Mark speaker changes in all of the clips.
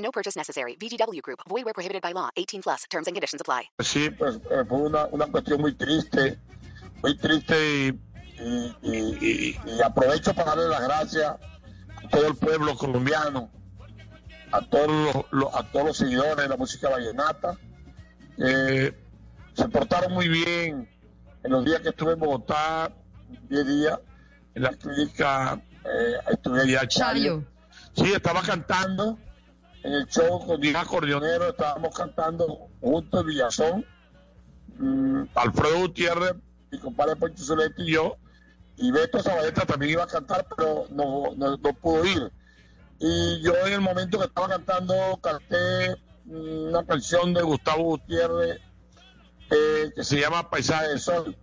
Speaker 1: No purchase necessary. VGW Group. Void where prohibited by law. 18 plus. Terms and conditions apply.
Speaker 2: Sí, pues eh, fue una, una cuestión muy triste, muy triste y, y- y- y- y aprovecho para darle las gracias a todo el pueblo colombiano, a todos los, los- a todos los seguidores de la música vallenata. que se portaron muy bien en los días que estuve en Bogotá, 10 días, en la clínica, eh, estuve allá
Speaker 3: Chayo.
Speaker 2: Sí, estaba cantando en el show con 10 acordeoneros, estábamos cantando juntos Villazón, mm, Alfredo Gutiérrez, mi compadre Poncho Zuleta y yo, y Beto Zabaleta también iba a cantar, pero no, no, no pudo ir. Y yo en el momento que estaba cantando canté mm, una canción de Gustavo Gutiérrez eh, que se llama Paisaje del Sol.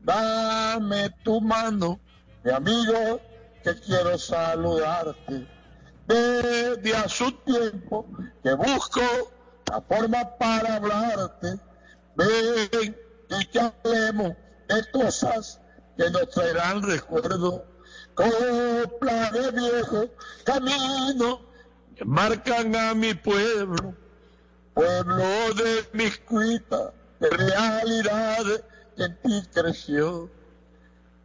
Speaker 2: Dame tu mano, mi amigo, que quiero saludarte. Desde hace un tiempo que busco la forma para hablarte. Ven y que hablemos de cosas que nos traerán recuerdo. Copla de viejo camino que marcan a mi pueblo pueblo de mis cuitas, de realidad que en ti creció.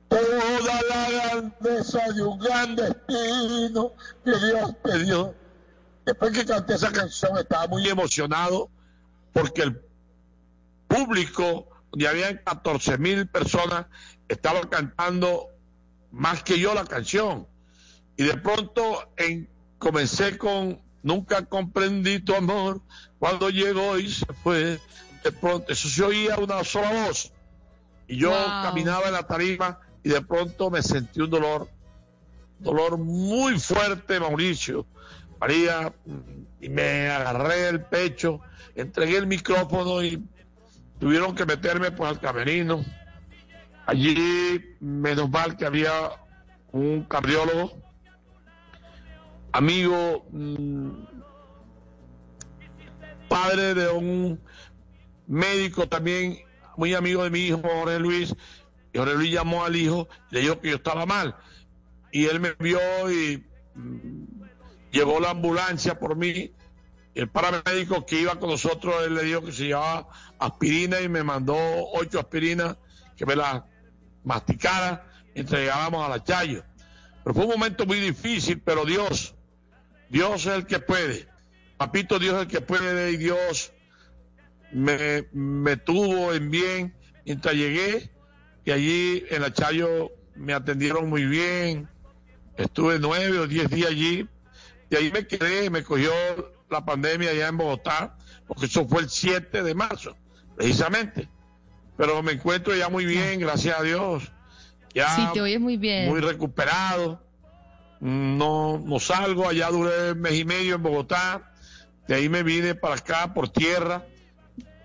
Speaker 2: Toda la grandeza de un gran destino que Dios te dio. Después que canté esa canción estaba muy emocionado porque el público, donde había 14 mil personas, estaba cantando más que yo la canción. Y de pronto en- comencé con Nunca comprendí tu amor cuando llegó y se fue. De pronto, eso se oía una sola voz. Y yo
Speaker 3: Wow.
Speaker 2: caminaba en la tarima y de pronto me sentí un dolor, dolor muy fuerte, Mauricio. María, mm, y me agarré el pecho, entregué el micrófono y tuvieron que meterme pues al camerino. Allí, menos mal que había un cardiólogo, amigo, mm, padre de un médico también, muy amigo de mi hijo, Jorge Luis, Jorge Luis llamó al hijo, le dijo que yo estaba mal, y él me vio y mm, llegó la ambulancia por mí, el paramédico que iba con nosotros, él le dijo que se llevaba aspirina y me mandó ocho aspirinas que me las masticara mientras llegábamos a la Chayo. Pero fue un momento muy difícil, pero Dios, Dios es el que puede. Papito, Dios es el que puede y Dios me, me tuvo en bien mientras llegué y allí en la Chayo me atendieron muy bien. Estuve nueve o diez días allí y ahí me quedé, me cogió la pandemia allá en Bogotá, porque eso fue el 7 de marzo, precisamente. Pero me encuentro ya muy bien, gracias a Dios. Ya
Speaker 3: Sí, te oyes muy bien.
Speaker 2: muy recuperado. No, no salgo, allá duré un mes y medio en Bogotá. De ahí me vine para acá, por tierra,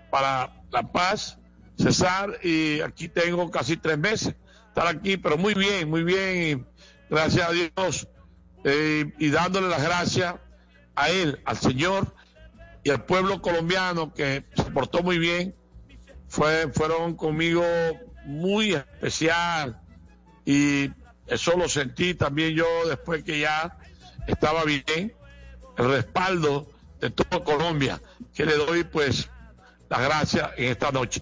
Speaker 2: para La Paz, Cesar, y aquí tengo casi tres meses estar aquí, pero muy bien, muy bien, y gracias a Dios, eh, y dándole las gracias a él, al Señor y al pueblo colombiano que se portó muy bien, fue, fueron conmigo muy especial y eso lo sentí también yo después que ya estaba bien, el respaldo de toda Colombia, que le doy pues las gracias en esta noche.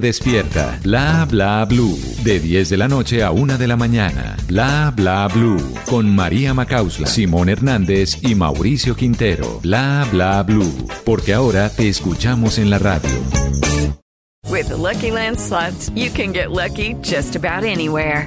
Speaker 4: despierta. Bla bla blue. De 10 de la noche a 1 de la mañana. Bla bla blue. Con María Macausla, Simón Hernández y Mauricio Quintero. Bla bla blue. Porque ahora te escuchamos en la radio.
Speaker 3: With the Lucky Land slots, you can get lucky just about anywhere.